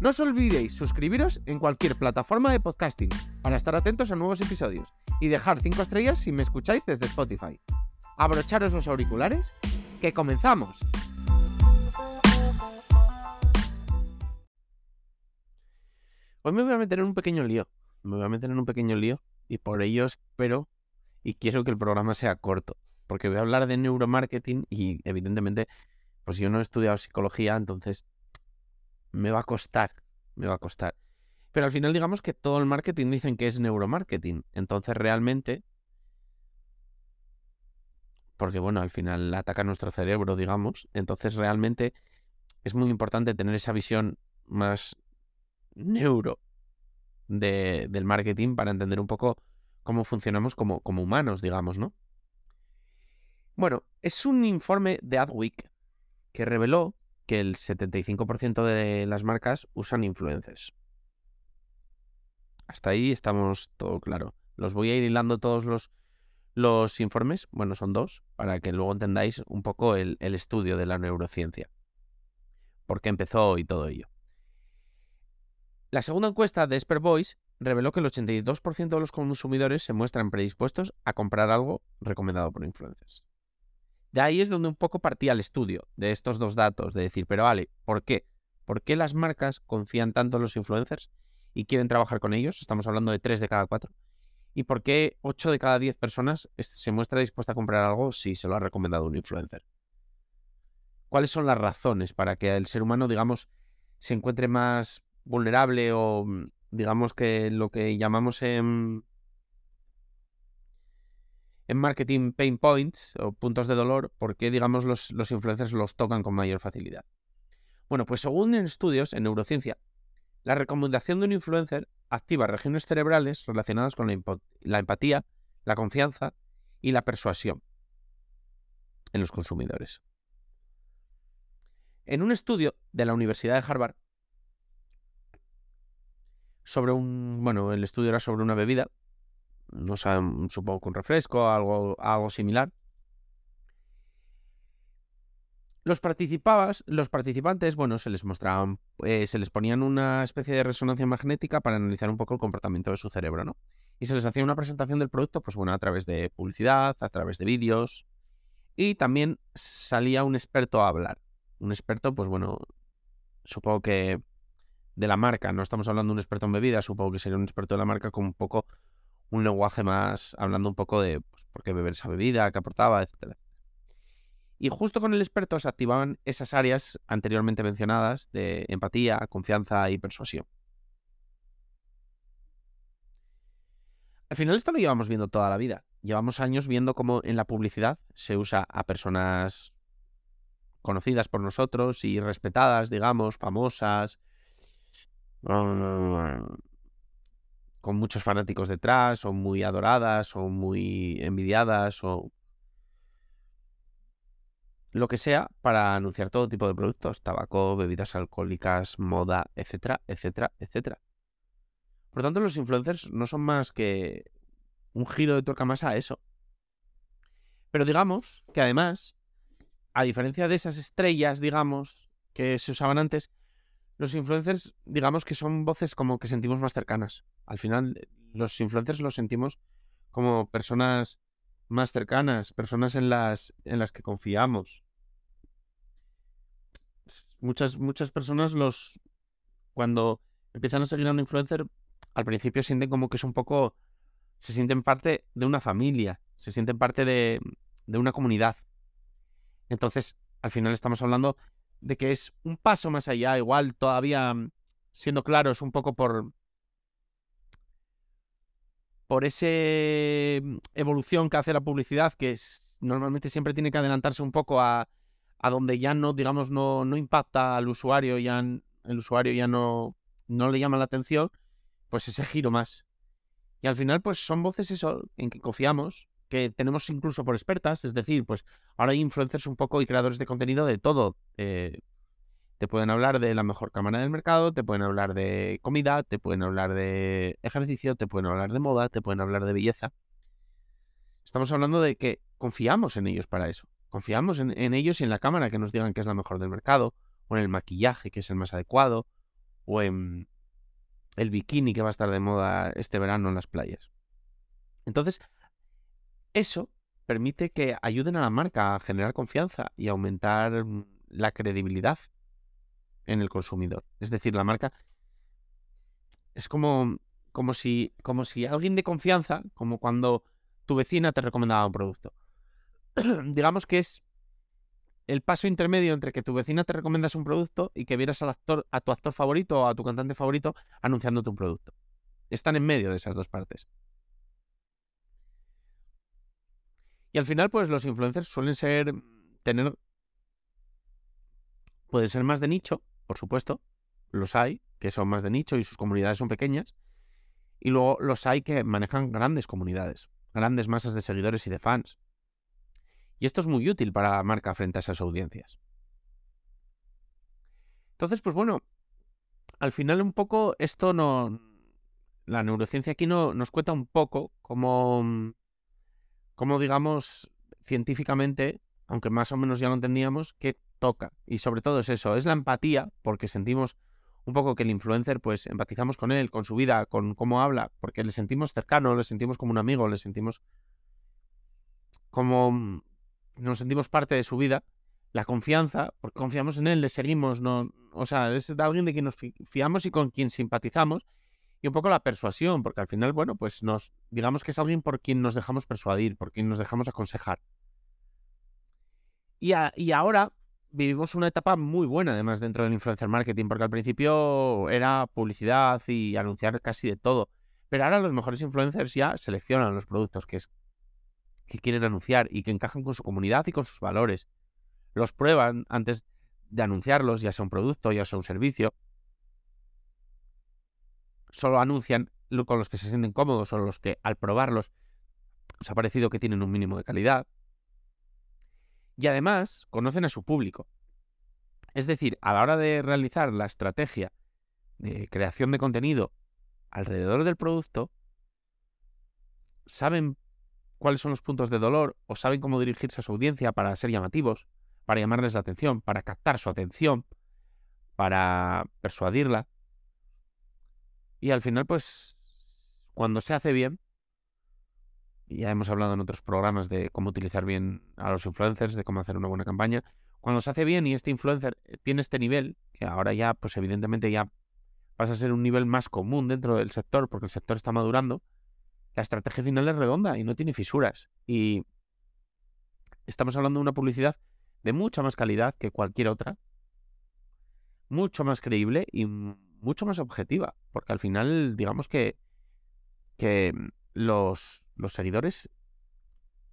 No os olvidéis suscribiros en cualquier plataforma de podcasting para estar atentos a nuevos episodios y dejar 5 estrellas si me escucháis desde Spotify. Abrocharos los auriculares, que comenzamos. Hoy me voy a meter en un pequeño lío. Me voy a meter en un pequeño lío y por ello espero y quiero que el programa sea corto. Porque voy a hablar de neuromarketing y evidentemente, pues yo no he estudiado psicología, entonces me va a costar, me va a costar. Pero al final digamos que todo el marketing dicen que es neuromarketing. Entonces realmente, porque bueno, al final ataca nuestro cerebro, digamos. Entonces realmente es muy importante tener esa visión más neuro del marketing para entender un poco cómo funcionamos como, como humanos, digamos, ¿no? Bueno, es un informe de Adweek que reveló que el 75% de las marcas usan influencers. Hasta ahí estamos todo claro. Los voy a ir hilando todos los, los informes, bueno, son dos, para que luego entendáis un poco el, el estudio de la neurociencia. Por qué empezó y todo ello. La segunda encuesta de Expert Voice reveló que el 82% de los consumidores se muestran predispuestos a comprar algo recomendado por influencers. De ahí es donde un poco partía el estudio de estos dos datos, de decir, pero vale, ¿por qué? ¿Por qué las marcas confían tanto en los influencers y quieren trabajar con ellos? Estamos hablando de 3 de cada 4. ¿Y por qué 8 de cada 10 personas se muestra dispuesta a comprar algo si se lo ha recomendado un influencer? ¿Cuáles son las razones para que el ser humano, digamos, se encuentre más vulnerable o mm, digamos que lo que llamamos en, en marketing pain points o puntos de dolor, ¿por qué, digamos, los, los influencers los tocan con mayor facilidad? Bueno, pues según en estudios en neurociencia, la recomendación de un influencer activa regiones cerebrales relacionadas con la, la empatía, la confianza y la persuasión en los consumidores. En un estudio de la Universidad de Harvard sobre un, bueno, el estudio era sobre una bebida no sé, supongo que un refresco, algo, algo similar. Los, los participantes, bueno, se les mostraban, eh, se les ponían una especie de resonancia magnética para analizar un poco el comportamiento de su cerebro, ¿no? Y se les hacía una presentación del producto, pues bueno, a través de publicidad, a través de vídeos. Y también salía un experto a hablar. Un experto, pues bueno, supongo que de la marca, no estamos hablando de un experto en bebidas, supongo que sería un experto de la marca con un poco un lenguaje más hablando un poco de pues, por qué beber esa bebida, qué aportaba, etcétera. Y justo con el experto se activaban esas áreas anteriormente mencionadas de empatía, confianza y persuasión. Al final esto lo llevamos viendo toda la vida. Llevamos años viendo cómo en la publicidad se usa a personas conocidas por nosotros y respetadas, digamos, famosas, con muchos fanáticos detrás, o muy adoradas, o muy envidiadas, o lo que sea, para anunciar todo tipo de productos, tabaco, bebidas alcohólicas, moda, etcétera, etcétera, etcétera. Por lo tanto, los influencers no son más que un giro de tuerca más a eso. Pero digamos que además, a diferencia de esas estrellas, digamos, que se usaban antes, los influencers, digamos que son voces como que sentimos más cercanas. Al final, eh, los influencers los sentimos como personas más cercanas, personas en las, en las que confiamos. Muchas, muchas personas los cuando empiezan a seguir a un influencer, al principio sienten como que es un poco. se sienten parte de una familia, se sienten parte de, de una comunidad. Entonces, al final estamos hablando de que es un paso más allá, igual todavía mm, siendo claros un poco por por esa mm, evolución que hace la publicidad, que es, normalmente siempre tiene que adelantarse un poco a, a donde ya no, digamos, no, no impacta al usuario, ya el usuario ya no no le llama la atención, pues ese giro más. Y al final, pues son voces eso, en que confiamos, que tenemos incluso por expertas, es decir, pues ahora hay influencers un poco y creadores de contenido de todo. Eh, te pueden hablar de la mejor cámara del mercado, te pueden hablar de comida, te pueden hablar de ejercicio, te pueden hablar de moda, te pueden hablar de belleza. Estamos hablando de que confiamos en ellos para eso. Confiamos en, en ellos y en la cámara que nos digan que es la mejor del mercado, o en el maquillaje que es el más adecuado, o en el bikini que va a estar de moda este verano en las playas. Entonces, eso permite que ayuden a la marca a generar confianza y aumentar mm, la credibilidad en el consumidor. Es decir, la marca es como, como, si, como si alguien de confianza, como cuando tu vecina te recomendaba un producto. Digamos que es el paso intermedio entre que tu vecina te recomiendas un producto y que vieras al actor, a tu actor favorito o a tu cantante favorito anunciándote un producto. Están en medio de esas dos partes. Y al final, pues los influencers suelen ser, tener, pueden ser más de nicho, por supuesto, los hay, que son más de nicho y sus comunidades son pequeñas, y luego los hay que manejan grandes comunidades, grandes masas de seguidores y de fans. Y esto es muy útil para la marca frente a esas audiencias. Entonces, pues bueno, al final un poco esto no... La neurociencia aquí no, nos cuenta un poco cómo, cómo, digamos, científicamente, aunque más o menos ya lo entendíamos, qué toca. Y sobre todo es eso, es la empatía, porque sentimos un poco que el influencer, pues empatizamos con él, con su vida, con cómo habla, porque le sentimos cercano, le sentimos como un amigo, le sentimos como nos sentimos parte de su vida, la confianza, porque confiamos en él, le seguimos, no, o sea, es alguien de quien nos fiamos y con quien simpatizamos, y un poco la persuasión, porque al final, bueno, pues nos, digamos que es alguien por quien nos dejamos persuadir, por quien nos dejamos aconsejar. Y, y ahora vivimos una etapa muy buena, además, dentro del influencer marketing, porque al principio era publicidad y anunciar casi de todo. Pero ahora los mejores influencers ya seleccionan los productos que, que quieren anunciar y que encajan con su comunidad y con sus valores. Los prueban antes de anunciarlos, ya sea un producto, ya sea un servicio. Solo anuncian con los que se sienten cómodos o los que al probarlos os ha parecido que tienen un mínimo de calidad. Y además conocen a su público. Es decir, a la hora de realizar la estrategia de creación de contenido alrededor del producto, saben cuáles son los puntos de dolor o saben cómo dirigirse a su audiencia para ser llamativos, para llamarles la atención, para captar su atención, para persuadirla. Y al final, pues, cuando se hace bien, ya hemos hablado en otros programas de cómo utilizar bien a los influencers, de cómo hacer una buena campaña, cuando se hace bien y este influencer tiene este nivel, que ahora ya, pues evidentemente ya pasa a ser un nivel más común dentro del sector, porque el sector está madurando, la estrategia final es redonda y no tiene fisuras. Y estamos hablando de una publicidad de mucha más calidad que cualquier otra, mucho más creíble y mucho más objetiva, porque al final, digamos que, que los, los seguidores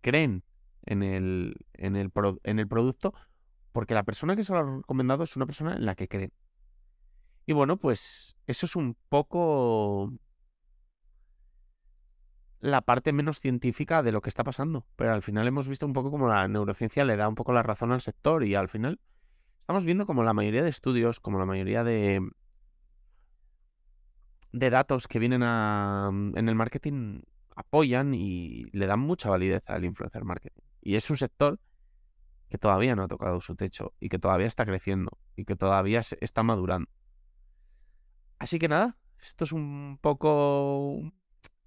creen en el, en, el en el producto porque la persona que se lo ha recomendado es una persona en la que creen. Y bueno, pues eso es un poco la parte menos científica de lo que está pasando. Pero al final hemos visto un poco como la neurociencia le da un poco la razón al sector y al final estamos viendo como la mayoría de estudios, como la mayoría de, de datos que vienen a, en el marketing apoyan y le dan mucha validez al influencer marketing. Y es un sector que todavía no ha tocado su techo y que todavía está creciendo y que todavía está madurando. Así que nada, esto es un poco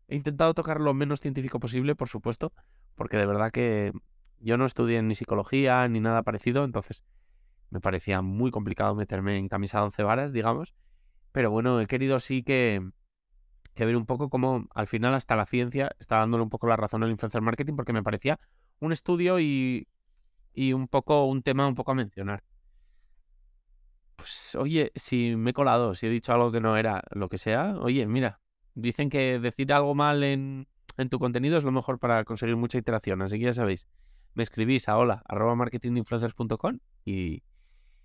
He intentado tocar lo menos científico posible, por supuesto, porque de verdad que yo no estudié ni psicología ni nada parecido, entonces me parecía muy complicado meterme en camisa de once varas, digamos. Pero bueno, he querido sí que, ver un poco cómo al final hasta la ciencia está dándole un poco la razón al influencer marketing, porque me parecía un estudio y, y un poco un tema un poco a mencionar. Pues oye, si me he colado, si he dicho algo que no era lo que sea, oye, mira, Dicen que decir algo mal en, tu contenido es lo mejor para conseguir mucha interacción. Así que ya sabéis, me escribís a hola arroba marketinginfluencers.com y,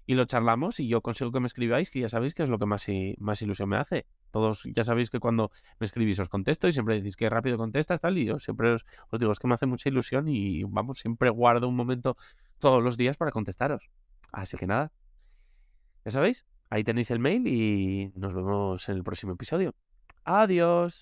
y lo charlamos y yo consigo que me escribáis, que ya sabéis que es lo que más, más ilusión me hace. Todos ya sabéis que cuando me escribís os contesto y siempre decís que rápido contestas, tal, y yo siempre os, os digo, es que me hace mucha ilusión y vamos, siempre guardo un momento todos los días para contestaros. Así que nada, ya sabéis, ahí tenéis el mail y nos vemos en el próximo episodio. Adiós.